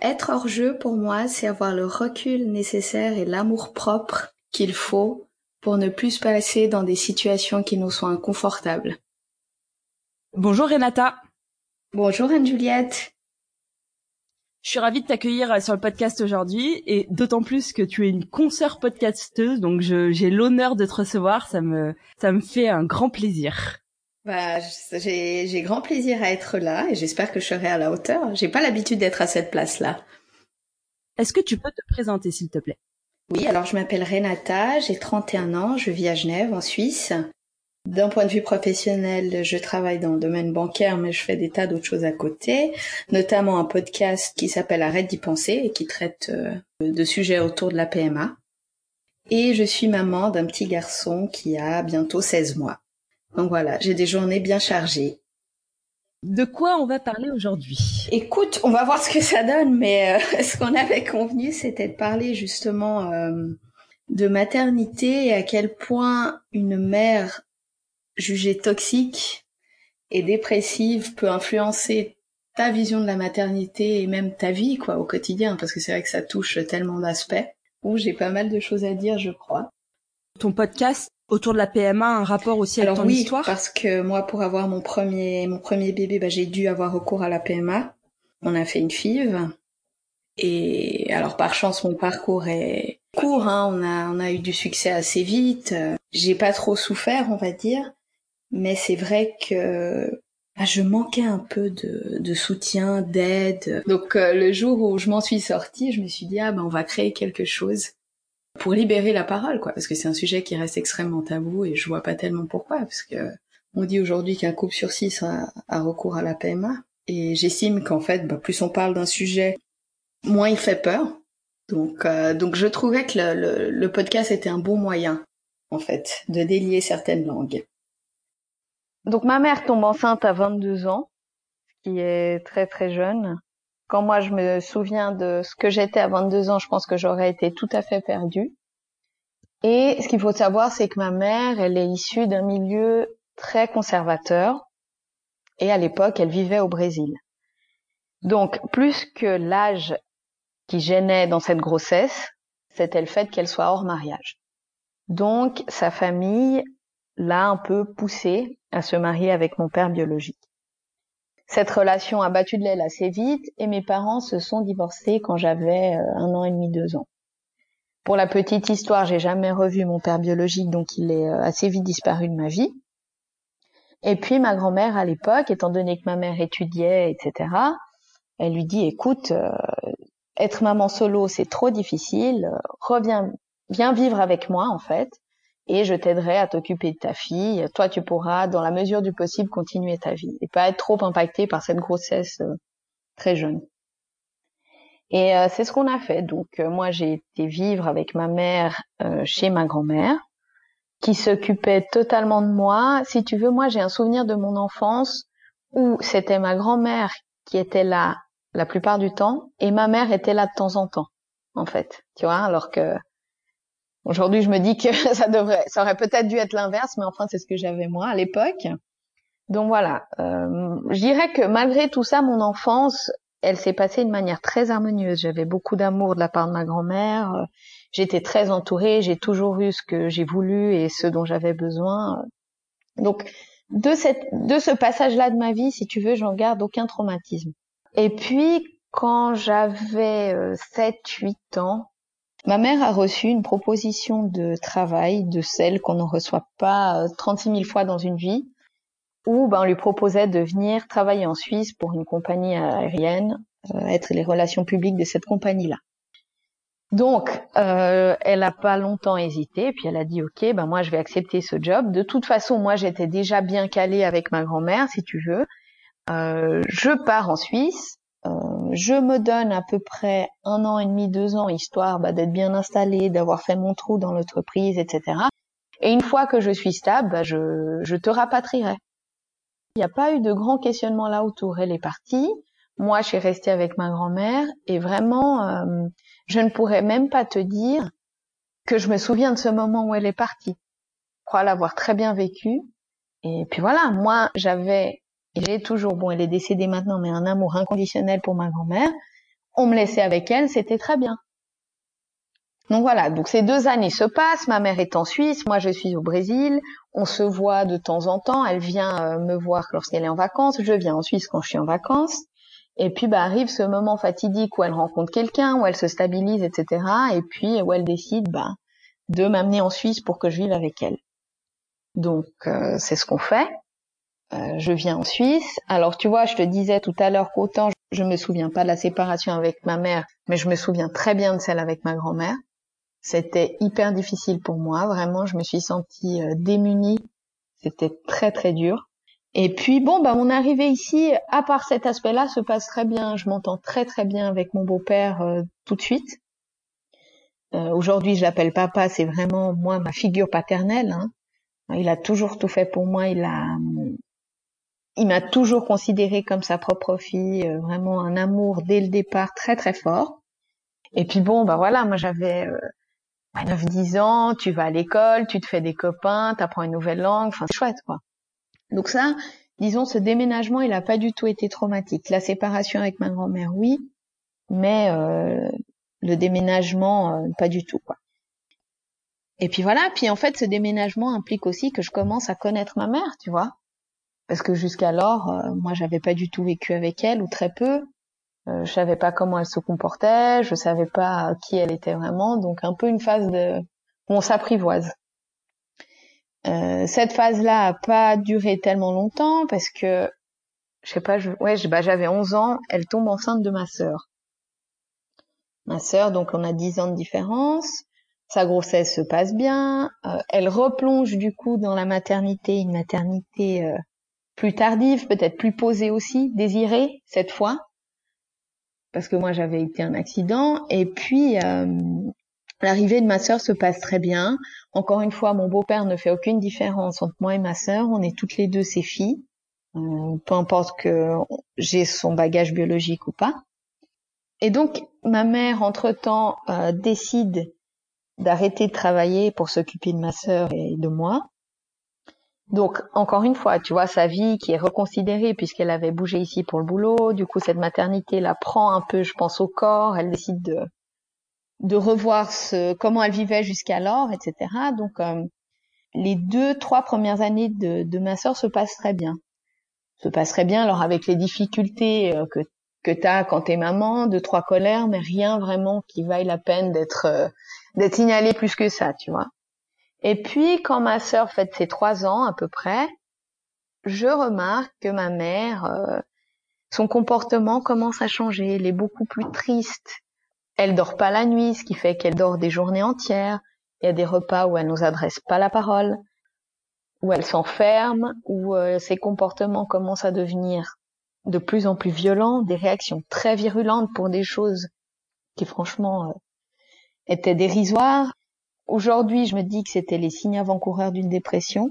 Être hors jeu pour moi, c'est avoir le recul nécessaire et l'amour propre qu'il faut pour ne plus se passer dans des situations qui nous sont inconfortables. Bonjour Renata. Bonjour Anne-Juliette. Je suis ravie de t'accueillir euh, sur le podcast aujourd'hui et d'autant plus que tu es une consoeur podcasteuse, donc j'ai l'honneur de te recevoir. Ça me, ça me fait un grand plaisir. Bah, j'ai grand plaisir à être là et j'espère que je serai à la hauteur. J'ai pas l'habitude d'être à cette place-là. Est-ce que tu peux te présenter, s'il te plaît? Oui, alors je m'appelle Renata, j'ai 31 ans, je vis à Genève, en Suisse. D'un point de vue professionnel, je travaille dans le domaine bancaire, mais je fais des tas d'autres choses à côté, notamment un podcast qui s'appelle Arrête d'y penser et qui traite euh, de sujets autour de la PMA. Et je suis maman d'un petit garçon qui a bientôt 16 mois. Donc voilà, j'ai des journées bien chargées. De quoi on va parler aujourd'hui? Écoute, on va voir ce que ça donne, mais euh, ce qu'on avait convenu, c'était de parler justement euh, de maternité et à quel point une mère jugée toxique et dépressive peut influencer ta vision de la maternité et même ta vie quoi au quotidien, parce que c'est vrai que ça touche tellement d'aspects. Où j'ai pas mal de choses à dire, je crois. Ton podcast autour de la PMA un rapport aussi avec alors, ton oui, histoire? parce que moi, pour avoir mon premier mon premier bébé, bah, j'ai dû avoir recours à la PMA. On a fait une FIV. Et alors par chance, mon parcours est court. Hein. On a on a eu du succès assez vite. J'ai pas trop souffert, on va dire. Mais c'est vrai que bah, je manquais un peu de, soutien, d'aide. Donc euh, le jour où je m'en suis sortie, je me suis dit ah ben on va créer quelque chose pour libérer la parole, quoi, parce que c'est un sujet qui reste extrêmement tabou et je vois pas tellement pourquoi, parce que on dit aujourd'hui qu'un couple sur six a, recours à la PMA, et j'estime qu'en fait, bah, plus on parle d'un sujet, moins il fait peur. Donc, euh, donc je trouvais que le, le, podcast était un bon moyen, en fait, de délier certaines langues. Donc ma mère tombe enceinte à 22 ans, ce qui est très très jeune. Quand moi je me souviens de ce que j'étais à 22 ans, je pense que j'aurais été tout à fait perdue. Et ce qu'il faut savoir, c'est que ma mère, elle est issue d'un milieu très conservateur. Et à l'époque, elle vivait au Brésil. Donc, plus que l'âge qui gênait dans cette grossesse, c'était le fait qu'elle soit hors mariage. Donc, sa famille l'a un peu poussée à se marier avec mon père biologique. Cette relation a battu de l'aile assez vite et mes parents se sont divorcés quand j'avais euh, un an et demi, deux ans. Pour la petite histoire, j'ai jamais revu mon père biologique, donc il est euh, assez vite disparu de ma vie. Et puis ma grand-mère à l'époque, étant donné que ma mère étudiait, etc., elle lui dit écoute, euh, être maman solo c'est trop difficile, reviens, viens vivre avec moi en fait et je t'aiderai à t'occuper de ta fille. Toi, tu pourras, dans la mesure du possible, continuer ta vie et pas être trop impacté par cette grossesse euh, très jeune. Et euh, c'est ce qu'on a fait. Donc euh, moi, j'ai été vivre avec ma mère chez ma grand-mère, qui s'occupait totalement de moi. Si tu veux, moi, j'ai un souvenir de mon enfance où c'était ma grand-mère qui était là la plupart du temps et ma mère était là de temps en temps, en fait. Tu vois, alors que Aujourd'hui, je me dis que ça devrait, ça aurait peut-être dû être l'inverse, mais enfin, c'est ce que j'avais moi à l'époque. Donc voilà, euh, je dirais que malgré tout ça, mon enfance, elle s'est passée de manière très harmonieuse. J'avais beaucoup d'amour de la part de ma grand-mère. J'étais très entourée. J'ai toujours eu ce que j'ai voulu et ce dont j'avais besoin. Donc de cette, de ce passage-là de ma vie, si tu veux, j'en garde aucun traumatisme. Et puis quand j'avais 7-8 euh, ans, Ma mère a reçu une proposition de travail de celle qu'on ne reçoit pas 36 euh, 000 fois dans une vie, où ben, on lui proposait de venir travailler en Suisse pour une compagnie aérienne, euh, être les relations publiques de cette compagnie-là. Donc, euh, elle n'a pas longtemps hésité, puis elle a dit ok, ben moi je vais accepter ce job. De toute façon, moi j'étais déjà bien calée avec ma grand-mère, si tu veux. je pars en Suisse. Euh, je me donne à peu près un an et demi, deux ans, histoire bah, d'être bien installée, d'avoir fait mon trou dans l'entreprise, etc. Et une fois que je suis stable, bah, je, je te rapatrierai. Il n'y a pas eu de grand questionnement là autour. Elle est partie. Moi, je suis restée avec ma grand-mère et vraiment, euh, je ne pourrais même pas te dire que je me souviens de ce moment où elle est partie. crois l'avoir très bien vécu. Et puis voilà, moi, j'avais, j'ai toujours, bon, elle est décédée maintenant, mais un amour inconditionnel pour ma grand-mère. On me laissait avec elle, c'était très bien. Donc voilà, donc ces deux années se passent, ma mère est en Suisse, moi je suis au Brésil, on se voit de temps en temps, elle vient euh, me voir lorsqu'elle est en vacances, je viens en Suisse quand je suis en vacances, et puis bah arrive ce moment fatidique où elle rencontre quelqu'un, où elle se stabilise, etc. Et puis où elle décide bah, de m'amener en Suisse pour que je vive avec elle. Donc euh, c'est ce qu'on fait. Euh, je viens en Suisse. Alors tu vois, je te disais tout à l'heure qu'autant je me souviens pas de la séparation avec ma mère, mais je me souviens très bien de celle avec ma grand-mère. C'était hyper difficile pour moi, vraiment, je me suis sentie euh, démunie. C'était très très dur. Et puis bon, bah mon arrivée ici, à part cet aspect-là, se passe très bien. Je m'entends très très bien avec mon beau-père euh, tout de suite. Euh, Aujourd'hui, je l'appelle papa, c'est vraiment moi ma figure paternelle. Hein. Il a toujours tout fait pour moi. Il a, il m'a toujours considéré comme sa propre fille. Euh, vraiment un amour dès le départ très très fort. Et puis bon, bah voilà, moi j'avais 9-10 ans, tu vas à l'école, tu te fais des copains, tu apprends une nouvelle langue, enfin c'est chouette quoi. Donc ça, disons, ce déménagement, il n'a pas du tout été traumatique. La séparation avec ma grand-mère, oui, mais euh, le déménagement, euh, pas du tout quoi. Et puis voilà, puis en fait, ce déménagement implique aussi que je commence à connaître ma mère, tu vois, parce que jusqu'alors, euh, moi, j'avais pas du tout vécu avec elle ou très peu. Euh, je savais pas comment elle se comportait, je savais pas qui elle était vraiment, donc un peu une phase de où on s'apprivoise. Euh, cette phase-là a pas duré tellement longtemps parce que je sais pas, je, ouais, bah, j'avais 11 ans, elle tombe enceinte de ma sœur. Ma sœur, donc on a 10 ans de différence. Sa grossesse se passe bien. Euh, elle replonge du coup dans la maternité, une maternité euh, plus tardive, peut-être plus posée aussi, désirée cette fois parce que moi j'avais été un accident. Et puis euh, l'arrivée de ma sœur se passe très bien. Encore une fois, mon beau-père ne fait aucune différence entre moi et ma sœur. On est toutes les deux ses filles, euh, peu importe que j'ai son bagage biologique ou pas. Et donc ma mère, entre-temps, euh, décide d'arrêter de travailler pour s'occuper de ma sœur et de moi. Donc, encore une fois, tu vois, sa vie qui est reconsidérée puisqu'elle avait bougé ici pour le boulot. Du coup, cette maternité la prend un peu, je pense, au corps. Elle décide de, de revoir ce, comment elle vivait jusqu'alors, etc. Donc, euh, les deux, trois premières années de, ma sœur se passent très bien. Se passent très bien, alors avec les difficultés euh, que, que tu as quand t'es maman, deux, trois colères, mais rien vraiment qui vaille la peine d'être, euh, d'être signalé plus que ça, tu vois. Et puis, quand ma sœur fête ses trois ans à peu près, je remarque que ma mère, euh, son comportement commence à changer. Elle est beaucoup plus triste. Elle dort pas la nuit, ce qui fait qu'elle dort des journées entières. Il y a des repas où elle nous adresse pas la parole, où elle s'enferme, où euh, ses comportements commencent à devenir de plus en plus violents, des réactions très virulentes pour des choses qui franchement euh, étaient dérisoires. Aujourd'hui, je me dis que c'était les signes avant-coureurs d'une dépression.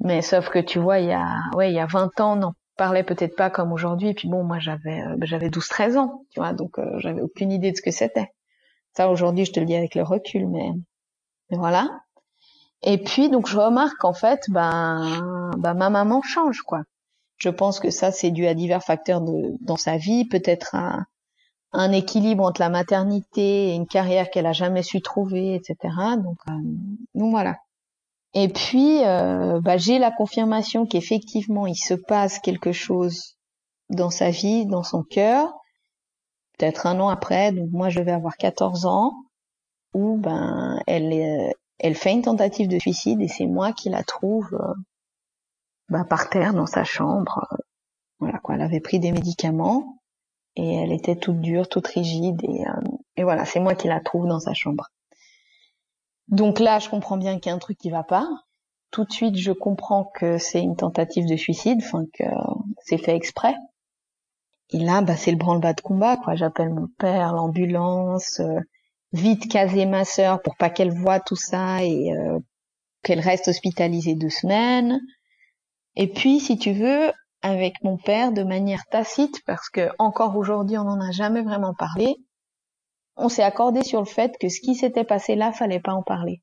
Mais sauf que tu vois, il y a, ouais, il y a 20 ans, on n'en parlait peut-être pas comme aujourd'hui. Et puis bon, moi, j'avais, euh, j'avais 12, 13 ans, tu vois, donc euh, j'avais aucune idée de ce que c'était. Ça, aujourd'hui, je te le dis avec le recul, mais, mais voilà. Et puis, donc, je remarque qu'en fait, ben, ben, ma maman change, quoi. Je pense que ça, c'est dû à divers facteurs de, dans sa vie, peut-être un, un équilibre entre la maternité et une carrière qu'elle a jamais su trouver, etc. Donc, euh, donc voilà. Et puis, euh, bah, j'ai la confirmation qu'effectivement, il se passe quelque chose dans sa vie, dans son cœur. Peut-être un an après, donc moi je vais avoir 14 ans, où ben elle elle fait une tentative de suicide et c'est moi qui la trouve ben, par terre dans sa chambre. Voilà quoi, elle avait pris des médicaments et elle était toute dure, toute rigide et, euh, et voilà, c'est moi qui la trouve dans sa chambre. Donc là, je comprends bien qu'il y a un truc qui va pas. Tout de suite, je comprends que c'est une tentative de suicide, enfin que c'est fait exprès. Et là, bah, c'est le branle-bas de combat, quoi. J'appelle mon père, l'ambulance, euh, vite caser ma sœur pour pas qu'elle voie tout ça et euh, qu'elle reste hospitalisée deux semaines. Et puis, si tu veux, avec mon père de manière tacite parce que encore aujourd'hui on n'en a jamais vraiment parlé. On s'est accordé sur le fait que ce qui s'était passé là, fallait pas en parler.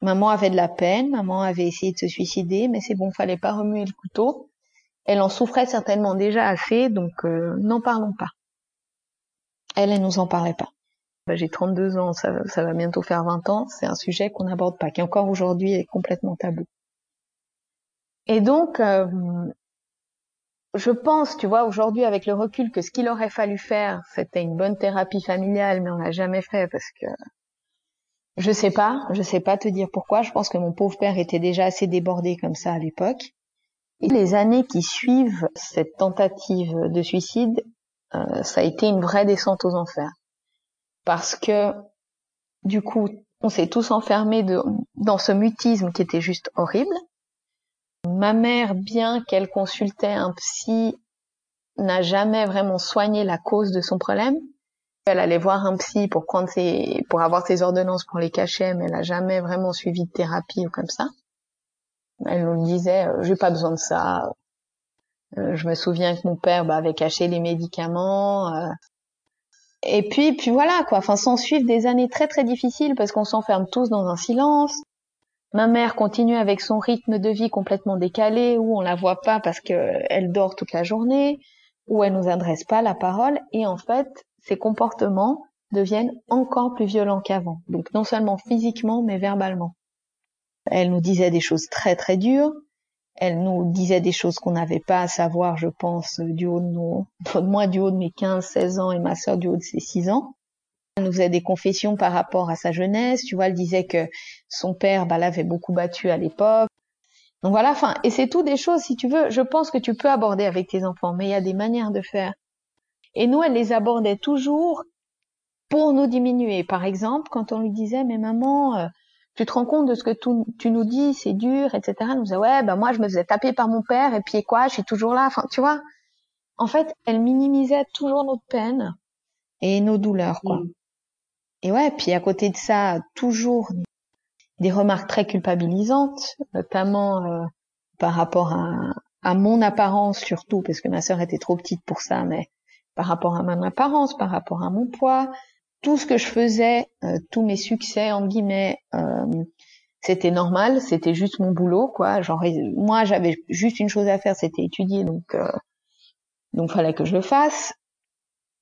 Maman avait de la peine, maman avait essayé de se suicider, mais c'est bon, fallait pas remuer le couteau. Elle en souffrait certainement déjà assez, donc euh, n'en parlons pas. Elle, elle nous en parlait pas. Bah, j'ai 32 ans, ça, ça, va bientôt faire 20 ans, c'est un sujet qu'on n'aborde pas, qui encore aujourd'hui est complètement tabou. Et donc, euh, je pense, tu vois, aujourd'hui avec le recul, que ce qu'il aurait fallu faire, c'était une bonne thérapie familiale, mais on l'a jamais fait parce que je sais pas, je sais pas te dire pourquoi. Je pense que mon pauvre père était déjà assez débordé comme ça à l'époque. Et les années qui suivent cette tentative de suicide, euh, ça a été une vraie descente aux enfers. Parce que, du coup, on s'est tous enfermés dans ce mutisme qui était juste horrible. Ma mère, bien qu'elle consultait un psy, n'a jamais vraiment soigné la cause de son problème. Elle allait voir un psy pour prendre ses, pour avoir ses ordonnances pour les cacher, mais elle n'a jamais vraiment suivi de thérapie ou comme ça. Elle nous disait, euh, j'ai pas besoin de ça. Euh, je me souviens que mon père bah, avait caché les médicaments. Euh. Et puis, puis voilà quoi. Enfin, s'en suivent des années très très difficiles parce qu'on s'enferme tous dans un silence. Ma mère continue avec son rythme de vie complètement décalé, où on la voit pas parce qu'elle dort toute la journée, où elle nous adresse pas la parole, et en fait, ses comportements deviennent encore plus violents qu'avant. Donc non seulement physiquement, mais verbalement. Elle nous disait des choses très très dures. Elle nous disait des choses qu'on n'avait pas à savoir, je pense, du haut de nos, moi du haut de mes 15, 16 ans et ma sœur du haut de ses 6 ans. Elle nous faisait des confessions par rapport à sa jeunesse. Tu vois, elle disait que son père, bah, l'avait beaucoup battu à l'époque. Donc voilà, enfin, et c'est tout des choses, si tu veux, je pense que tu peux aborder avec tes enfants, mais il y a des manières de faire. Et nous, elle les abordait toujours pour nous diminuer. Par exemple, quand on lui disait, mais maman, euh, tu te rends compte de ce que tu, nous dis, c'est dur, etc. Elle nous disait, ouais, ben moi, je me faisais taper par mon père, et puis quoi, je suis toujours là. Enfin, tu vois, en fait, elle minimisait toujours notre peine et nos douleurs, quoi. Mm. Et ouais, puis à côté de ça, toujours des remarques très culpabilisantes, notamment euh, par rapport à, à mon apparence surtout, parce que ma sœur était trop petite pour ça, mais par rapport à mon apparence, par rapport à mon poids, tout ce que je faisais, euh, tous mes succès en guillemets, euh, c'était normal, c'était juste mon boulot quoi. Genre moi j'avais juste une chose à faire, c'était étudier, donc donc fallait que je le fasse.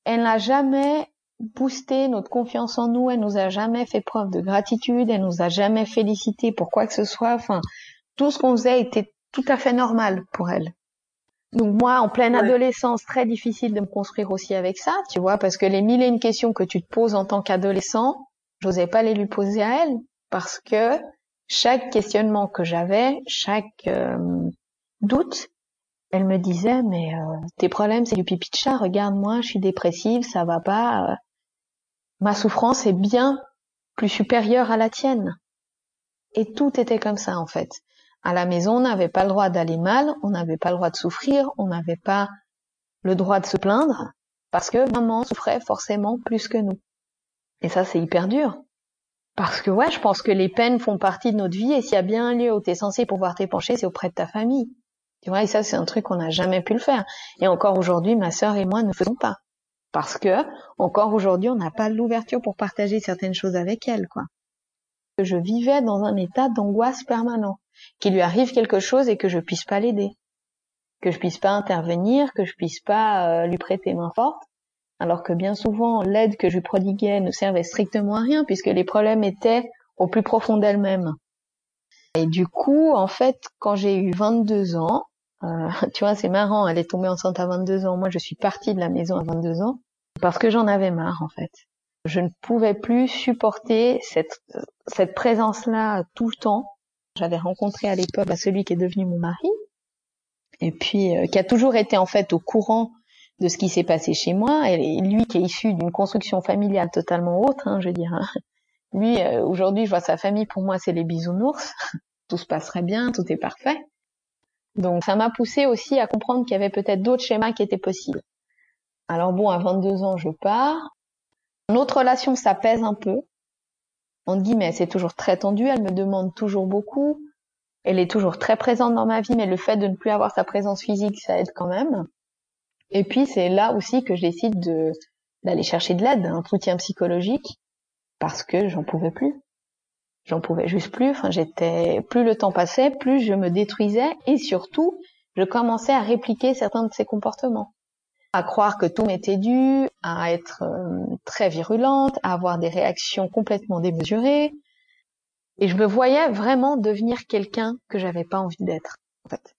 Elle n'a jamais boosté notre confiance en nous. Elle nous a jamais fait preuve de gratitude. Elle nous a jamais félicité pour quoi que ce soit. Enfin, tout ce qu'on faisait était tout à fait normal pour elle. Donc moi, en pleine adolescence, très difficile de me construire aussi avec ça, tu vois, parce que les mille et une questions que tu te poses en tant qu'adolescent, j'osais pas les lui poser à elle, parce que chaque questionnement que j'avais, chaque euh, doute, elle me disait mais euh, tes problèmes c'est du pipi de chat, regarde-moi, je suis dépressive, ça va pas. Ma souffrance est bien plus supérieure à la tienne. Et tout était comme ça en fait. À la maison, on n'avait pas le droit d'aller mal, on n'avait pas le droit de souffrir, on n'avait pas le droit de se plaindre, parce que maman souffrait forcément plus que nous. Et ça, c'est hyper dur. Parce que ouais, je pense que les peines font partie de notre vie, et s'il y a bien un lieu où tu es censé pouvoir t'épancher, c'est auprès de ta famille. Tu vois, et ça, c'est un truc qu'on n'a jamais pu le faire. Et encore aujourd'hui, ma sœur et moi ne faisons pas parce que encore aujourd'hui on n'a pas l'ouverture pour partager certaines choses avec elle quoi. Je vivais dans un état d'angoisse permanent qu'il lui arrive quelque chose et que je puisse pas l'aider. Que je puisse pas intervenir que je puisse pas euh, lui prêter main forte. Alors que bien souvent l'aide que je prodiguais ne servait strictement à rien puisque les problèmes étaient au plus profond d'elle-même. Et du coup en fait quand j'ai eu 22 ans tu vois, c'est marrant, elle est tombée enceinte à 22 ans. Moi, je suis partie de la maison à 22 ans parce que j'en avais marre, en fait. Je ne pouvais plus supporter cette, cette présence-là tout le temps. J'avais rencontré à l'époque bah, celui qui est devenu mon mari et puis euh, qui a toujours été en fait au courant de ce qui s'est passé chez moi. Et lui qui est issu d'une construction familiale totalement autre, hein, je veux dire. Hein. Lui, euh, aujourd'hui, je vois sa famille, pour moi, c'est les bisounours. tout se passerait bien, tout est parfait. Donc ça m'a poussé aussi à comprendre qu'il y avait peut-être d'autres schémas qui étaient possibles. Alors bon, à 22 ans, je pars. Notre relation, ça pèse un peu. On dit, mais c'est toujours très tendu, elle me demande toujours beaucoup. Elle est toujours très présente dans ma vie, mais le fait de ne plus avoir sa présence physique, ça aide quand même. Et puis c'est là aussi que je décide de d'aller chercher de l'aide, un soutien psychologique, parce que j'en pouvais plus. J'en pouvais juste plus. Enfin, j'étais, plus le temps passait, plus je me détruisais et surtout, je commençais à répliquer certains de ces comportements. À croire que tout m'était dû, à être euh, très virulente, à avoir des réactions complètement démesurées. Et je me voyais vraiment devenir quelqu'un que j'avais pas envie d'être, en fait.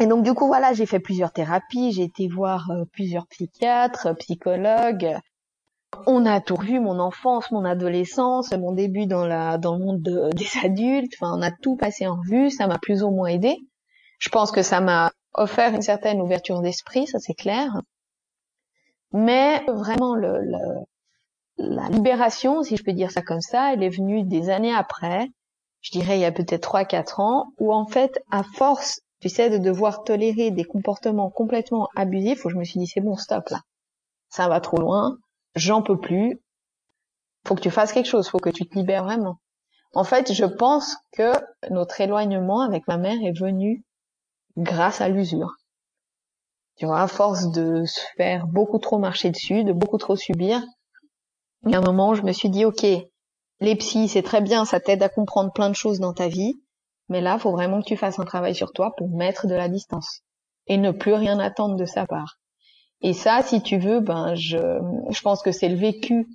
Et donc du coup voilà, j'ai fait plusieurs thérapies, j'ai été voir euh, plusieurs psychiatres, psychologues. On a tout revu, mon enfance, mon adolescence, mon début dans la dans le monde des adultes. Enfin, on a tout passé en revue. Ça m'a plus ou moins aidé. Je pense que ça m'a offert une certaine ouverture d'esprit, ça c'est clair. Mais vraiment le, la libération, si je peux dire ça comme ça, elle est venue des années après. Je dirais il y a peut-être trois quatre ans, où en fait, à force tu sais, de devoir tolérer des comportements complètement abusifs, où je me suis dit, c'est bon, stop là. Ça va trop loin, j'en peux plus. Faut que tu fasses quelque chose, faut que tu te libères vraiment. En fait, je pense que notre éloignement avec ma mère est venu grâce à l'usure. Tu vois, à force de se faire beaucoup trop marcher dessus, de beaucoup trop subir, il y a un moment je me suis dit, ok, les psys, c'est très bien, ça t'aide à comprendre plein de choses dans ta vie, mais là, faut vraiment que tu fasses un travail sur toi pour mettre de la distance et ne plus rien attendre de sa part. Et ça, si tu veux, ben je, je pense que c'est le vécu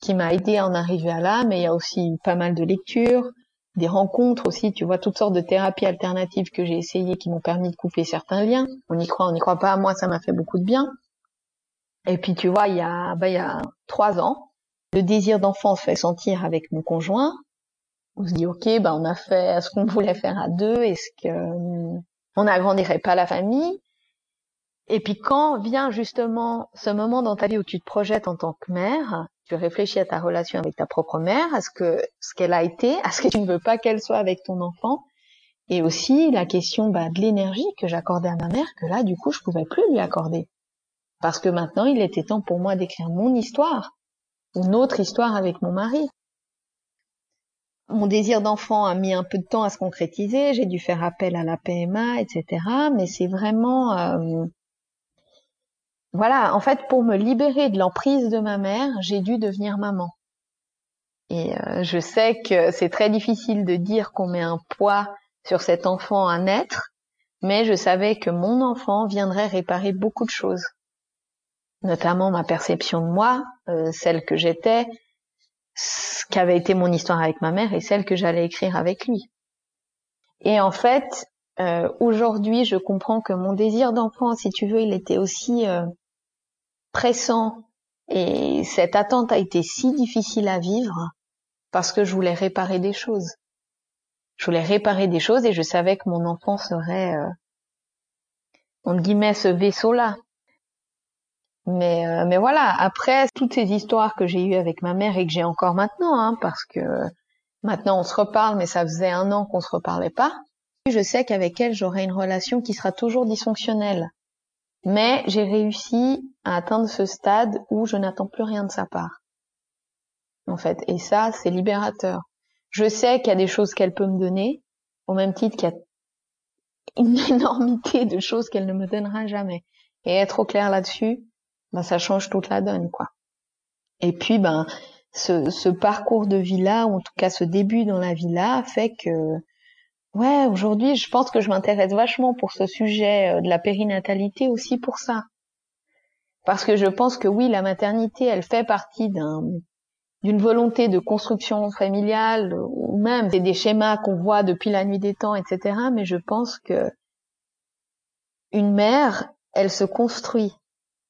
qui m'a aidé à en arriver à là, mais il y a aussi pas mal de lectures, des rencontres aussi, tu vois, toutes sortes de thérapies alternatives que j'ai essayées qui m'ont permis de couper certains liens. On y croit, on n'y croit pas. Moi, ça m'a fait beaucoup de bien. Et puis, tu vois, il y a, ben, il y a trois ans, le désir d'enfant se fait sentir avec mon conjoint on se dit ok, ben on a fait ce qu'on voulait faire à deux. Est-ce que hum, on n'agrandirait pas la famille? Et puis quand vient justement ce moment dans ta vie où tu te projettes en tant que mère, tu réfléchis à ta relation avec ta propre mère, à ce que ce qu'elle a été, à ce que tu ne veux pas qu'elle soit avec ton enfant, et aussi la question bah, de l'énergie que j'accordais à ma mère, que là du coup je pouvais plus lui accorder, parce que maintenant il était temps pour moi d'écrire mon histoire, une autre histoire avec mon mari mon désir d'enfant a mis un peu de temps à se concrétiser, j'ai dû faire appel à la PMA, etc. Mais c'est vraiment... Euh, voilà, en fait, pour me libérer de l'emprise de ma mère, j'ai dû devenir maman. Et euh, je sais que c'est très difficile de dire qu'on met un poids sur cet enfant à naître, mais je savais que mon enfant viendrait réparer beaucoup de choses, notamment ma perception de moi, euh, celle que j'étais, ce qu'avait été mon histoire avec ma mère et celle que j'allais écrire avec lui. Et en fait, euh, aujourd'hui, je comprends que mon désir d'enfant, si tu veux, il était aussi pressant et cette attente a été si difficile à vivre parce que je voulais réparer des choses. Je voulais réparer des choses et je savais que mon enfant serait, euh, entre guillemets, ce vaisseau-là. Mais, euh, mais voilà, après, toutes ces histoires que j'ai eues avec ma mère et que j'ai encore maintenant, hein, parce que maintenant on se reparle, mais ça faisait un an qu'on se reparlait pas, je sais qu'avec elle, j'aurai une relation qui sera toujours dysfonctionnelle. Mais j'ai réussi à atteindre ce stade où je n'attends plus rien de sa part. En fait, et ça, c'est libérateur. Je sais qu'il y a des choses qu'elle peut me donner, au même titre qu'il y a une énormité de choses qu'elle ne me donnera jamais. Et être au clair là-dessus, ben ça change toute la donne quoi. Et puis ben ce, ce parcours de vie là, ou en tout cas ce début dans la vie là, fait que ouais aujourd'hui je pense que je m'intéresse vachement pour ce sujet euh, de la périnatalité aussi pour ça. Parce que je pense que oui, la maternité, elle fait partie d'un d'une volonté de construction familiale ou même c'est des schémas qu'on voit depuis la nuit des temps, etc. Mais je pense que une mère, elle se construit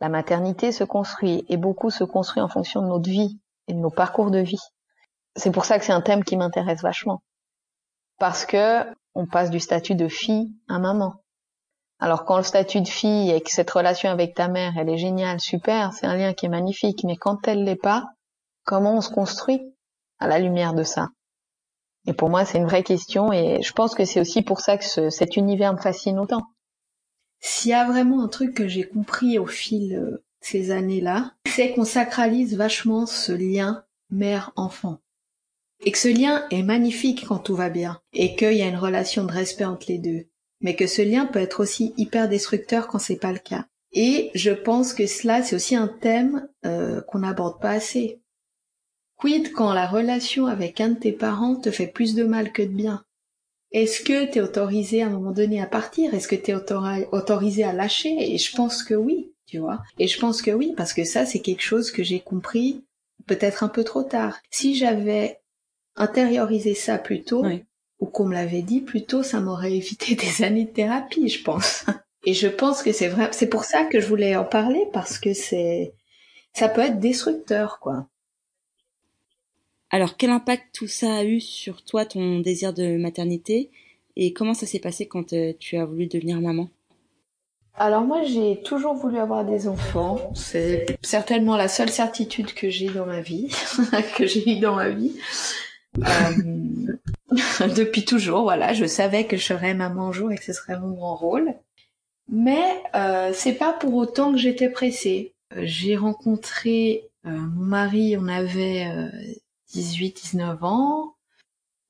la maternité se construit et beaucoup se construit en fonction de notre vie et de nos parcours de vie. C'est pour ça que c'est un thème qui m'intéresse vachement. Parce que on passe du statut de fille à maman. Alors quand le statut de fille et que cette relation avec ta mère, elle est géniale, super, c'est un lien qui est magnifique, mais quand elle l'est pas, comment on se construit à la lumière de ça? Et pour moi, c'est une vraie question et je pense que c'est aussi pour ça que cet univers me fascine autant. S'il y a vraiment un truc que j'ai compris au fil de euh, ces années-là, c'est qu'on sacralise vachement ce lien mère-enfant. Et que ce lien est magnifique quand tout va bien, et qu'il y a une relation de respect entre les deux. Mais que ce lien peut être aussi hyper destructeur quand c'est pas le cas. Et je pense que cela, c'est aussi un thème euh, qu'on n'aborde pas assez. Quid quand la relation avec un de tes parents te fait plus de mal que de bien? Est-ce que t'es autorisé à un moment donné à partir? Est-ce que t'es autorisé à lâcher? Et je pense que oui, tu vois. Et je pense que oui, parce que ça, c'est quelque chose que j'ai compris peut-être un peu trop tard. Si j'avais intériorisé ça plus tôt, ou qu'on me l'avait dit plus tôt, ça m'aurait évité des années de thérapie, je pense. Et je pense que c'est vrai, c'est pour ça que je voulais en parler, parce que c'est, ça peut être destructeur, quoi. Alors, quel impact tout ça a eu sur toi, ton désir de maternité, et comment ça s'est passé quand euh, tu as voulu devenir maman? Alors moi j'ai toujours voulu avoir des enfants, c'est certainement la seule certitude que j'ai dans ma vie, que j'ai eu dans ma vie. Euh, depuis toujours, voilà, je savais que je serais maman un jour et que ce serait mon grand rôle. Mais euh, c'est pas pour autant que j'étais pressée. J'ai rencontré euh, mon mari, on avait 18-19 ans.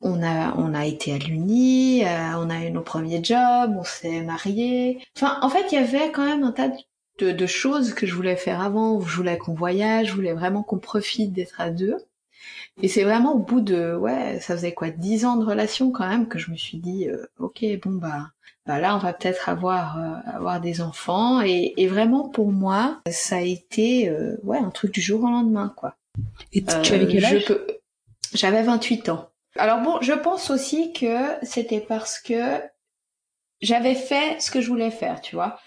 On a, on a été à l'Uni, euh, on a eu nos premiers jobs, on s'est mariés. Enfin, en fait, il y avait quand même un tas de, de choses que je voulais faire avant. Je voulais qu'on voyage, je voulais vraiment qu'on profite d'être à deux. Et c'est vraiment au bout de, ouais, ça faisait quoi, dix ans de relation quand même, que je me suis dit, euh, ok, bon bah, bah là, on va peut-être avoir euh, avoir des enfants. Et, et, vraiment pour moi, ça a été, ouais, un truc du jour au lendemain, quoi. Et tu avais quel âge? J'avais 28 ans. Alors bon, je pense aussi que c'était parce que j'avais fait ce que je voulais faire, tu vois.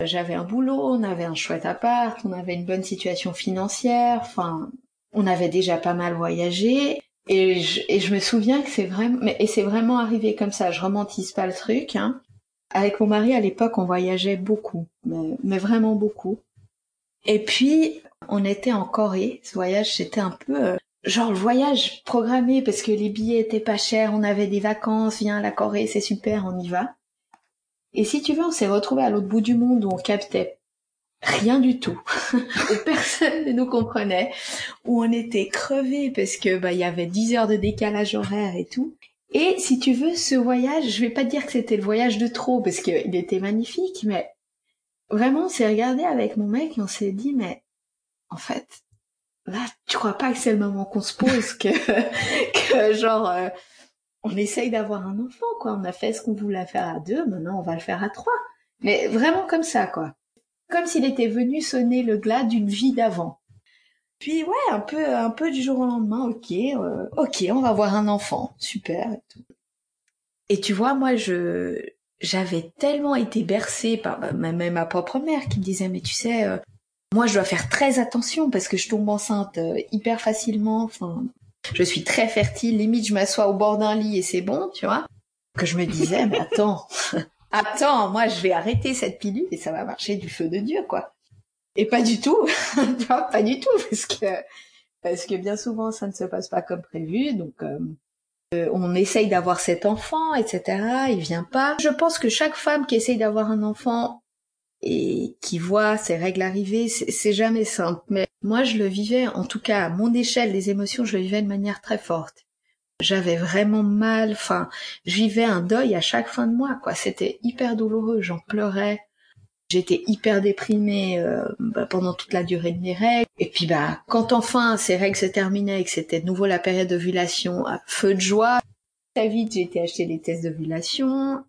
J'avais un boulot, on avait un chouette appart, on avait une bonne situation financière, enfin, on avait déjà pas mal voyagé. Et je, et je me souviens que c'est vraiment, et c'est vraiment arrivé comme ça, je romantise pas le truc, hein. Avec mon mari, à l'époque, on voyageait beaucoup, mais, mais vraiment beaucoup. Et puis, on était en Corée. Ce voyage, c'était un peu euh, genre le voyage programmé parce que les billets étaient pas chers, on avait des vacances, viens à la Corée, c'est super, on y va. Et si tu veux, on s'est retrouvé à l'autre bout du monde où on captait rien du tout, personne ne nous comprenait, où on était crevés parce que bah il y avait 10 heures de décalage horaire et tout. Et si tu veux, ce voyage, je vais pas dire que c'était le voyage de trop parce qu'il était magnifique, mais vraiment, on s'est regardé avec mon mec et on s'est dit, mais en fait, là, tu crois pas que c'est le moment qu'on se pose, que, que genre, euh, on essaye d'avoir un enfant, quoi. On a fait ce qu'on voulait faire à deux, maintenant on va le faire à trois. Mais vraiment comme ça, quoi. Comme s'il était venu sonner le glas d'une vie d'avant. Puis ouais, un peu, un peu du jour au lendemain, ok, euh, ok, on va avoir un enfant, super. Et, tu vois, moi, je, j'avais tellement été bercée par même ma propre mère qui me disait, mais tu sais, euh, moi, je dois faire très attention parce que je tombe enceinte euh, hyper facilement. Enfin, je suis très fertile. Limite, je m'assois au bord d'un lit et c'est bon, tu vois. Que je me disais, mais attends, attends, moi, je vais arrêter cette pilule et ça va marcher du feu de Dieu, quoi. Et pas du tout, pas du tout, parce que parce que bien souvent, ça ne se passe pas comme prévu. Donc, euh, euh, on essaye d'avoir cet enfant, etc. Il vient pas. Je pense que chaque femme qui essaye d'avoir un enfant et qui voit ces règles arriver, c'est jamais simple. Mais moi, je le vivais, en tout cas à mon échelle des émotions, je le vivais de manière très forte. J'avais vraiment mal, enfin, je vivais un deuil à chaque fin de mois, quoi. C'était hyper douloureux, j'en pleurais. J'étais hyper déprimée euh, bah, pendant toute la durée de mes règles. Et puis bah quand enfin ces règles se terminaient et que c'était de nouveau la période d'ovulation, feu de joie. Très vite, j'ai été acheter des tests d'ovulation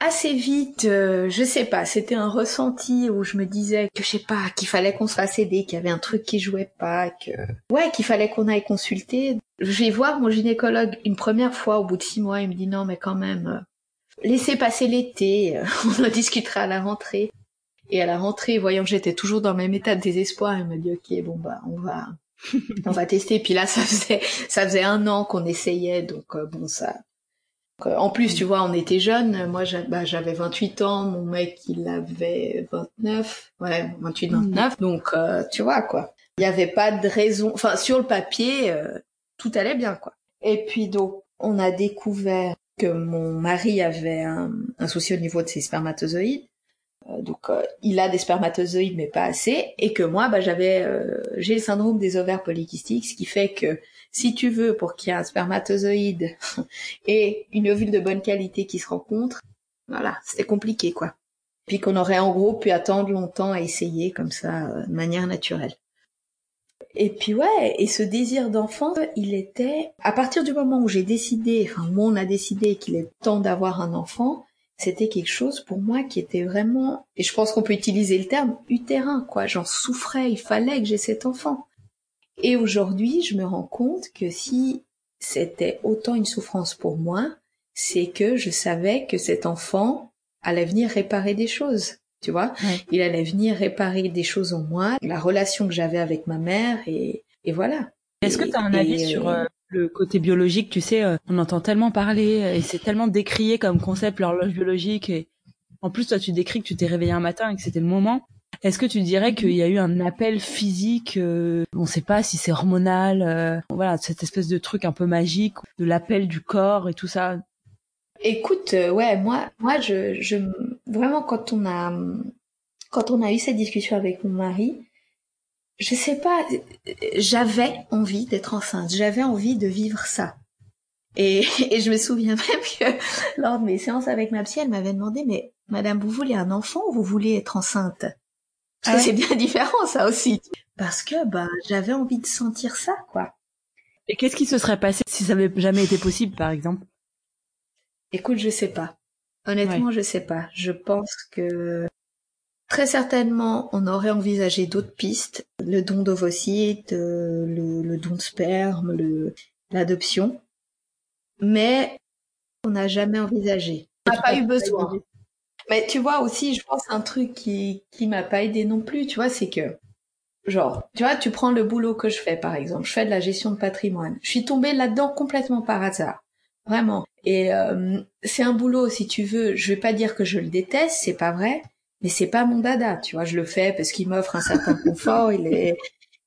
assez vite, euh, je sais pas, c'était un ressenti où je me disais que je sais pas, qu'il fallait qu'on se fasse aider, qu'il y avait un truc qui jouait pas, que ouais, qu'il fallait qu'on aille consulter. Je vais voir mon gynécologue une première fois au bout de six mois, il me dit non mais quand même, euh, laissez passer l'été, euh, on en discutera à la rentrée. Et à la rentrée, voyant que j'étais toujours dans le même état de désespoir, il me dit ok bon bah on va on va tester. Puis là ça faisait ça faisait un an qu'on essayait donc bon ça en plus, tu vois, on était jeunes. Moi, bah, j'avais 28 ans, mon mec, il avait 29. Ouais, 28, 29. Donc, euh, tu vois, quoi. Il n'y avait pas de raison. Enfin, sur le papier, euh, tout allait bien, quoi. Et puis, donc, on a découvert que mon mari avait un, souci au niveau de ses spermatozoïdes. Euh, donc, il a des spermatozoïdes, mais pas assez. Et que moi, bah, j'avais, j'ai le syndrome des ovaires polykystiques, ce qui fait que si tu veux, pour qu'il y ait un spermatozoïde et une ovule de bonne qualité qui se rencontrent, voilà, c'était compliqué, quoi. Puis qu'on aurait en gros pu attendre longtemps à essayer comme ça, euh, de manière naturelle. Et puis ouais, et ce désir d'enfant, il était à partir du moment où j'ai décidé, enfin où on a décidé qu'il est temps d'avoir un enfant, c'était quelque chose pour moi qui était vraiment, et je pense qu'on peut utiliser le terme utérin, quoi. J'en souffrais, il fallait que j'ai cet enfant. Et aujourd'hui, je me rends compte que si c'était autant une souffrance pour moi, c'est que je savais que cet enfant allait venir réparer des choses tu vois. Il allait venir réparer des choses en moi, la relation que j'avais avec ma mère, et, et voilà. Est-ce que tu as un avis sur euh, le côté biologique Tu sais, euh, on entend tellement parler, et c'est tellement décrié comme concept l'horloge biologique, et en plus, toi, tu décris que tu t'es réveillé un matin et que c'était le moment. Est-ce que tu dirais qu'il y a eu un appel physique euh, On ne sait pas si c'est hormonal, euh, voilà, cette espèce de truc un peu magique, de l'appel du corps et tout ça? Écoute, euh, ouais, moi, moi, je, je, vraiment, quand on a, quand on a eu cette discussion avec mon mari, je sais pas, j'avais envie d'être enceinte, j'avais envie de vivre ça. Et, et je me souviens même que lors de mes séances avec ma psy, elle m'avait demandé, mais Madame, vous voulez un enfant ou vous voulez être enceinte? Parce que ah c'est bien différent, ça aussi. Parce que bah j'avais envie de sentir ça, quoi. Et qu'est-ce qui se serait passé si ça avait jamais été possible, par exemple? Écoute, je sais pas. Honnêtement, je sais pas. Je pense que très certainement, on aurait envisagé d'autres pistes, le don d'ovocytes, euh, le, don de sperme, le, l'adoption, mais on n'a jamais envisagé. On n'a pas eu besoin. Mais tu vois aussi, je pense un truc qui qui m'a pas aidé non plus, tu vois, c'est que genre, tu vois, tu prends le boulot que je fais par exemple, je fais de la gestion de patrimoine. Je suis tombée là-dedans complètement par hasard. Vraiment. Et euh, c'est un boulot, si tu veux. Je vais pas dire que je le déteste, c'est pas vrai, mais c'est pas mon dada. Tu vois, je le fais parce qu'il m'offre un certain confort. il est,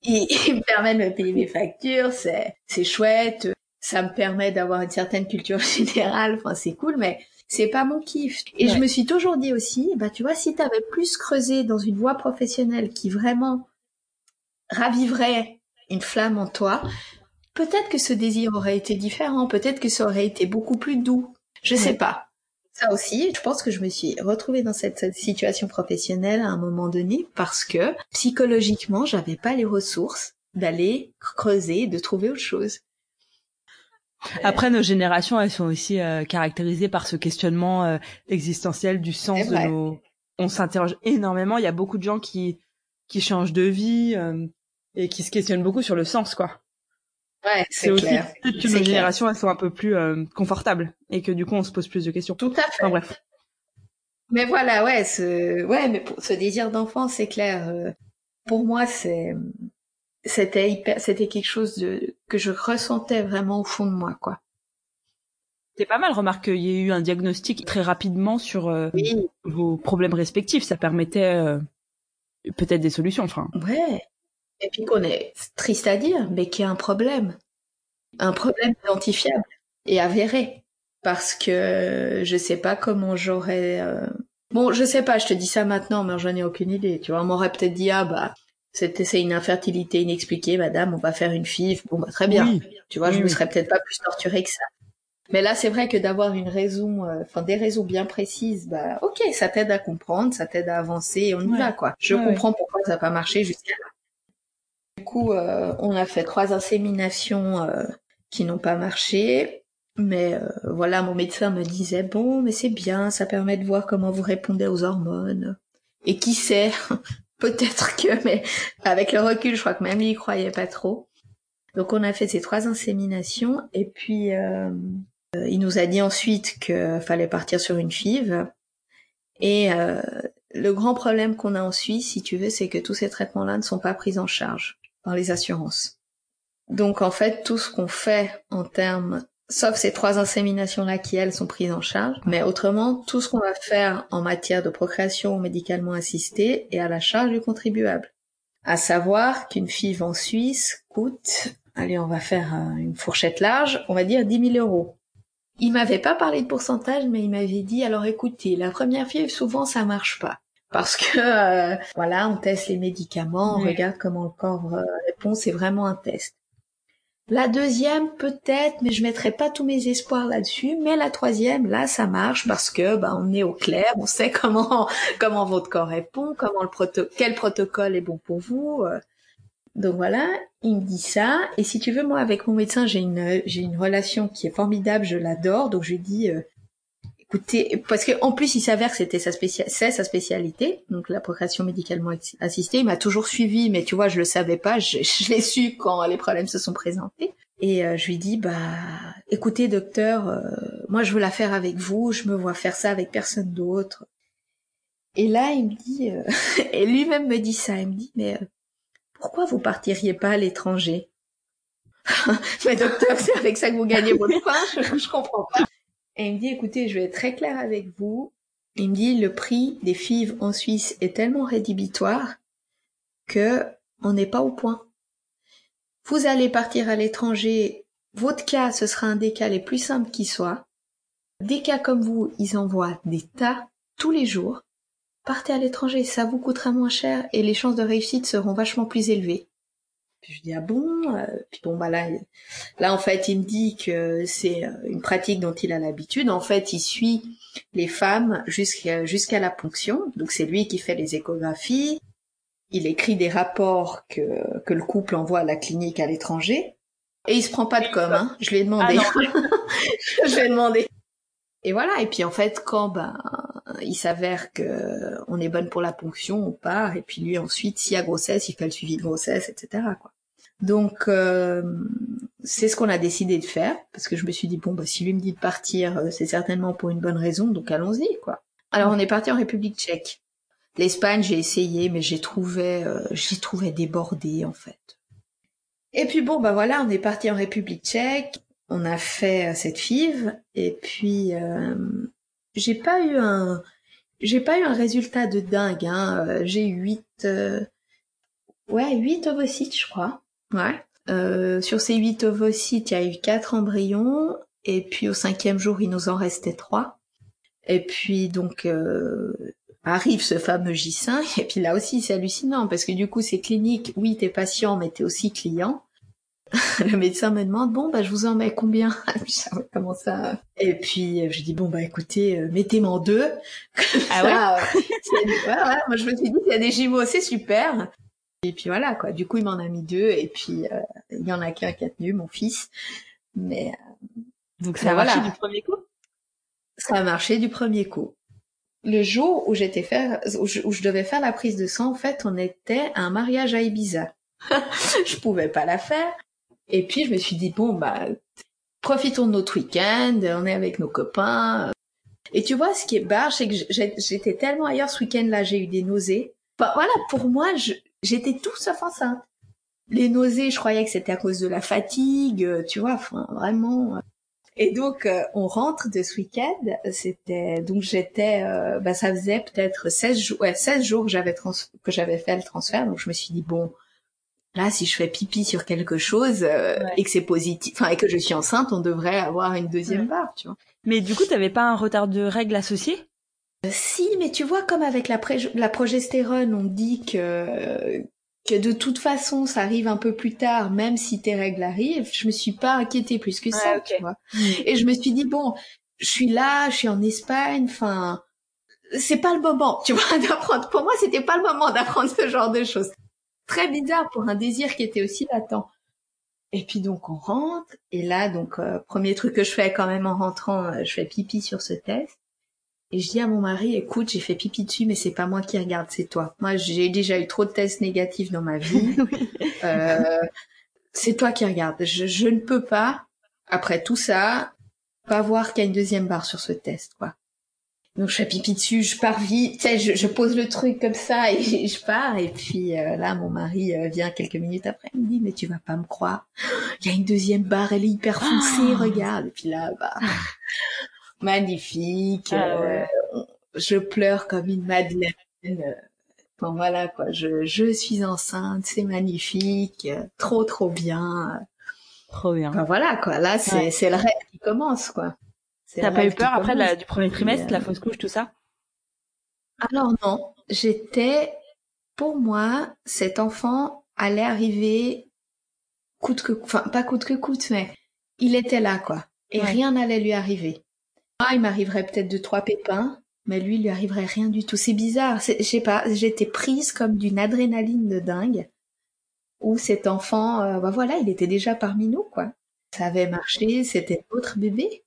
il, me permet de me payer mes factures. C'est, c'est chouette. Ça me permet d'avoir une certaine culture générale. Enfin, c'est cool, mais c'est pas mon kiff. Et je me suis toujours dit aussi, bah tu vois, si t'avais plus creusé dans une voie professionnelle qui vraiment raviverait une flamme en toi, peut-être que ce désir aurait été différent, peut-être que ça aurait été beaucoup plus doux. Je sais pas. Ça aussi, je pense que je me suis retrouvée dans cette situation professionnelle à un moment donné parce que psychologiquement, j'avais pas les ressources d'aller creuser, de trouver autre chose. Après, nos générations, elles sont aussi euh, caractérisées par ce questionnement euh, existentiel du sens de nos. On s'interroge énormément. Il y a beaucoup de gens qui qui changent de vie euh, et qui se questionnent beaucoup sur le sens, quoi. Ouais, c'est aussi peut-être que nos générations elles sont un peu plus euh, confortables et que du coup on se pose plus de questions. Tout à fait. Enfin, bref. Mais voilà, ouais, ce ouais, mais pour ce désir d'enfant, c'est clair. Euh, pour moi, c'est c'était hyper, c'était quelque chose de que je ressentais vraiment au fond de moi, quoi. C'est pas mal, remarque qu'il y ait eu un diagnostic très rapidement sur euh, vos problèmes respectifs. Ça permettait peut-être des solutions, enfin. Ouais. Et puis qu'on est triste à dire, mais qu'il y a un problème. Un problème identifiable et avéré. Parce que je sais pas comment j'aurais... Euh, bon, je sais pas, je te dis ça maintenant, mais j'en ai aucune idée. Tu vois, on m'aurait peut-être dit, ah bah, c'est une infertilité inexpliquée, madame, on va faire une FIV. Bon, bah très bien. Tu vois, je me serais peut-être pas plus torturée que ça. Mais là, c'est vrai que d'avoir une raison, euh, enfin des raisons bien précises, bah ok, ça t'aide à comprendre, ça t'aide à avancer et on y va quoi. Je comprends pourquoi ça n'a pas marché jusqu'à là. Du coup, euh, on a fait trois inséminations euh, qui n'ont pas marché. Mais euh, voilà, mon médecin me disait bon, mais c'est bien, ça permet de voir comment vous répondez aux hormones. Et qui sait, peut-être que, mais avec le recul, je crois que même lui il croyait pas trop. Donc on a fait ces trois inséminations et puis il nous a dit ensuite qu'il fallait partir sur une FIV. Et le grand problème qu'on a en Suisse, si tu veux, c'est que tous ces traitements-là ne sont pas pris en charge dans les assurances. Donc en fait, tout ce qu'on fait en termes, sauf ces trois inséminations-là qui elles sont prises en charge, mais autrement, tout ce qu'on va faire en matière de procréation médicalement assistée est à la charge du contribuable. À savoir qu'une FIV en Suisse coûte, allez, on va faire une fourchette large, on va dire 10 000 euros. Il m'avait pas parlé de pourcentage, mais il m'avait dit, alors écoutez, la première FIV, souvent ça marche pas parce que euh, voilà, on teste les médicaments, on regarde comment le corps euh, répond, c'est vraiment un test. La deuxième peut-être, mais je mettrai pas tous mes espoirs là-dessus. Mais la troisième, là, ça marche parce que bah, on est au clair, on sait comment comment votre corps répond, comment le quel protocole est bon pour vous. Euh. Donc voilà, il me dit ça. Et si tu veux, moi, avec mon médecin, j'ai une, j'ai une relation qui est formidable, je l'adore. Donc je lui dis, euh, écoutez, parce que en plus, il s'avère que c'était sa spécial, c'est sa spécialité, donc la procréation médicalement assistée. Il m'a toujours suivi, mais tu vois, je le savais pas. Je, je l'ai su quand les problèmes se sont présentés. Et euh, je lui dis, bah, écoutez, docteur, euh, moi, je veux la faire avec vous. Je me vois faire ça avec personne d'autre. Et là, il me dit, et lui-même me dit ça. Il me dit, mais pourquoi vous partiriez pas à l'étranger? Mais docteur, c'est avec ça que vous gagnez votre pain, je, je comprends pas. Et il me dit, écoutez, je vais être très clair avec vous. Il me dit, le prix des fives en Suisse est tellement rédhibitoire que on n'est pas au point. Vous allez partir à l'étranger, votre cas, ce sera un des cas les plus simples qui soit. Des cas comme vous, ils envoient des tas tous les jours partez à l'étranger, ça vous coûtera moins cher et les chances de réussite seront vachement plus élevées. Puis je dis ah bon euh, Puis bon bah là, là en fait il me dit que c'est euh, une pratique dont il a l'habitude. En fait il suit les femmes jusqu'à jusqu'à la ponction. Donc c'est lui qui fait les échographies. Il écrit des rapports que que le couple envoie à la clinique à l'étranger. Et il se prend pas de com. Hein. Je lui ai demandé. Ah je lui ai demandé. Et voilà. Et puis en fait quand ben il s'avère que on est bonne pour la ponction, on part, et puis lui ensuite, s'il y a grossesse, il fait le suivi de grossesse, etc. Quoi. Donc euh, c'est ce qu'on a décidé de faire, parce que je me suis dit bon bah si lui me dit de partir, euh, c'est certainement pour une bonne raison, donc allons-y quoi. Alors on est parti en République Tchèque. L'Espagne j'ai essayé, mais j'ai trouvé euh, j'ai trouvé débordé en fait. Et puis bon bah voilà, on est parti en République Tchèque, on a fait cette FIV, et puis j'ai pas eu un j'ai pas eu un résultat de dingue hein. Euh, j'ai eu 8 euh, ouais, 8 ovocytes, je crois. Ouais. Euh, sur ces 8 ovocytes, il y a eu 4 embryons et puis au cinquième jour, il nous en restait 3. Et puis donc arrive ce fameux J5 et puis là aussi c'est hallucinant parce que du coup c'est clinique, oui t'es patient mais t'es aussi client. le médecin me demande bon bah je vous en mets combien? Comment ça et puis euh, je dis bon bah écoutez euh, mettez-moi en deux. Ah ouais, euh, moi je me suis dit il y a des jumeaux c'est super. Et puis voilà quoi. Du coup il m'en a mis deux. Et puis il y en a qu'un qui a tenu mon fils. Mais donc ça a marché du premier coup? Ça a marché du premier coup. Le jour où j'étais faire où je, où je devais faire la prise de sang en fait on était à un mariage à Ibiza. Je pouvais pas la faire et puis je me suis dit bon bah profitons de notre week-end, on est avec nos copains. Et tu vois, ce qui est barre, c'est que j'étais tellement ailleurs ce week-end-là, j'ai eu des nausées. Bah, voilà, pour moi, j'étais tout sauf enceinte. Les nausées, je croyais que c'était à cause de la fatigue, tu vois, enfin vraiment. Et donc euh, on rentre de ce week-end, c'était donc j'étais, euh, bah ça faisait peut-être 16 jours, ouais 16 jours que j'avais que j'avais fait le transfert, donc je me suis dit bon, Là, si je fais pipi sur quelque chose euh, et que c'est positif, enfin et que je suis enceinte, on devrait avoir une deuxième barre, tu vois. Mais du coup, t'avais pas un retard de règles associé? Euh, Si, mais tu vois, comme avec la, la progestérone, on dit que que de toute façon, ça arrive un peu plus tard, même si tes règles arrivent. Je me suis pas inquiétée plus que ça, tu vois. Mm. Et je me suis dit bon, je suis là, je suis en Espagne, enfin c'est pas le moment, tu vois, d'apprendre. Pour moi, c'était pas le moment d'apprendre ce genre de choses très bizarre pour un désir qui était aussi latent. Et puis donc on rentre et là donc euh, premier truc que je fais quand même en rentrant, euh, je fais pipi sur ce test et je dis à mon mari écoute j'ai fait pipi dessus mais c'est pas moi qui regarde c'est toi. Moi j'ai déjà eu trop de tests négatifs dans ma vie. euh, c'est toi qui regarde. Je, je ne peux pas après tout ça pas voir qu'il y a une deuxième barre sur ce test quoi. Donc je fais pipi dessus, je pars vite, tu sais, je, je, pose le truc comme ça et je pars. Et puis euh, là, mon mari euh, vient quelques minutes après, il me dit mais tu vas pas me croire, il y a une deuxième barre, elle est hyper foncée, ah. regarde. Et puis là, bah magnifique, ah euh, je pleure comme une madeleine. Bon voilà quoi, je, je suis enceinte, c'est magnifique, trop trop bien. Trop bien. Enfin, voilà quoi, là c'est c'est le rêve qui commence quoi. T'as pas eu peur après du premier trimestre, la fausse couche, tout ça? Alors non, j'étais, pour moi, cet enfant allait arriver coûte que, enfin pas coûte que coûte, mais il était là quoi, et rien n'allait lui arriver. Moi, il m'arriverait peut-être deux trois pépins, mais lui, il lui arriverait rien du tout. C'est bizarre, je sais pas, j'étais prise comme d'une adrénaline de dingue. où cet enfant, euh, bah voilà, il était déjà parmi nous, quoi. Ça avait marché, c'était notre bébé.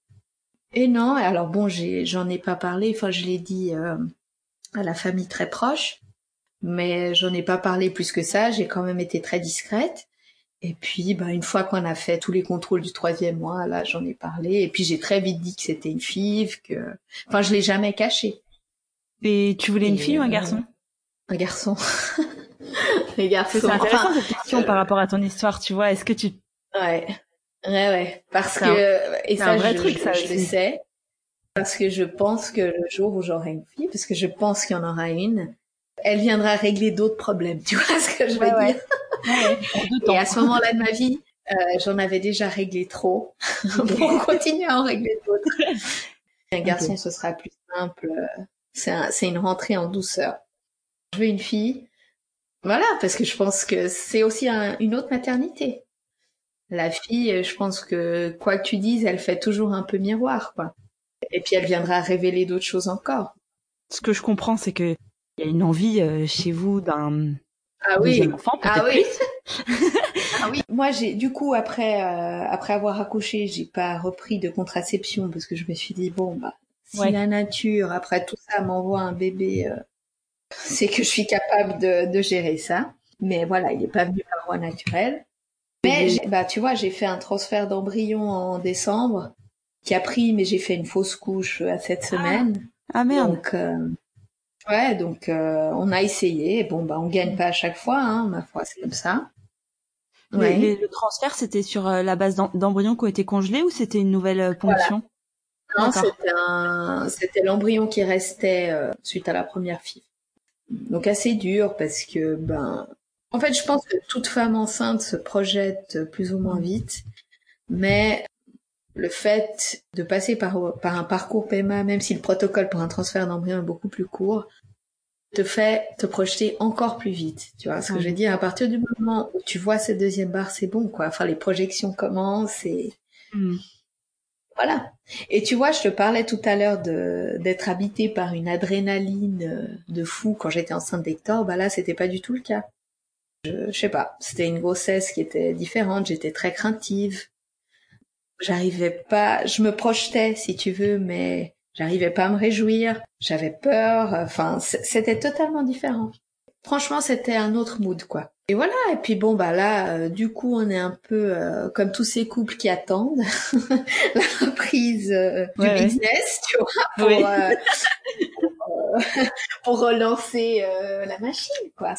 Et non, alors bon, j'en ai pas parlé, enfin je l'ai dit euh, à la famille très proche, mais j'en ai pas parlé plus que ça, j'ai quand même été très discrète. Et puis, bah, une fois qu'on a fait tous les contrôles du troisième mois, là, j'en ai parlé. Et puis, j'ai très vite dit que c'était une fille, que, enfin, je l'ai jamais caché. Et tu voulais une fille ou un garçon? Un garçon. Les garçons. C'est intéressant cette question par rapport à ton histoire, tu vois. Est-ce que tu Ouais. Ouais, ouais. Parce que, et ça, un vrai je, truc, ça, je le sais. Parce que je pense que le jour où j'aurai une fille, parce que je pense qu'il y en aura une, elle viendra régler d'autres problèmes. Tu vois ce que je veux dire? Ouais. et à ce moment-là de ma vie, euh, j'en avais déjà réglé trop pour continuer à en régler d'autres. Un garçon, ce sera plus simple. C'est une rentrée en douceur. Je veux une fille. Voilà, parce que je pense que c'est aussi une autre maternité. La fille, je pense que quoi que tu dises, elle fait toujours un peu miroir, quoi. Et puis elle viendra révéler d'autres choses encore. Ce que je comprends, c'est que il y a une envie euh, chez vous d'un ah oui. enfant, ah oui. ah oui. Moi, j'ai du coup après euh, après avoir accouché, j'ai pas repris de contraception parce que je me suis dit bon bah si la nature après tout ça m'envoie un bébé, euh, c'est que je suis capable de, de gérer ça. Mais voilà, il est pas venu par voie naturelle. Mais bah tu vois, j'ai fait un transfert d'embryon en décembre qui a pris, mais j'ai fait une fausse couche à cette ah. semaine. Ah, merde. Donc euh, ouais, donc euh, on a essayé. Bon bah on gagne pas à chaque fois, hein, ma foi, c'est comme ça. Ouais. le transfert, c'était sur euh, la base d'embryons qui ont été congelés ou c'était une nouvelle ponction? Non, c'était un... c'était l'embryon qui restait suite à la première fille. Donc assez dur parce que ben en fait, je pense que toute femme enceinte se projette plus ou moins vite, mais le fait de passer par, par un parcours PMA, même si le protocole pour un transfert d'embryon est beaucoup plus court, te fait te projeter encore plus vite. Tu vois ce que je veux dire? À partir du moment où tu vois cette deuxième barre, c'est bon, quoi. Enfin, les projections commencent et hmm. voilà. Et tu vois, je te parlais tout à l'heure de d'être habité par une adrénaline de fou quand j'étais enceinte d'Hector. Bah là, c'était pas du tout le cas. Je, je sais pas, c'était une grossesse qui était différente, j'étais très craintive. J'arrivais pas, je me projetais si tu veux, mais j'arrivais pas à me réjouir, j'avais peur, enfin c'était totalement différent. Franchement, c'était un autre mood quoi. Et voilà, et puis bon bah là euh, du coup, on est un peu euh, comme tous ces couples qui attendent la reprise euh, du business, tu vois, pour, pour relancer la machine quoi.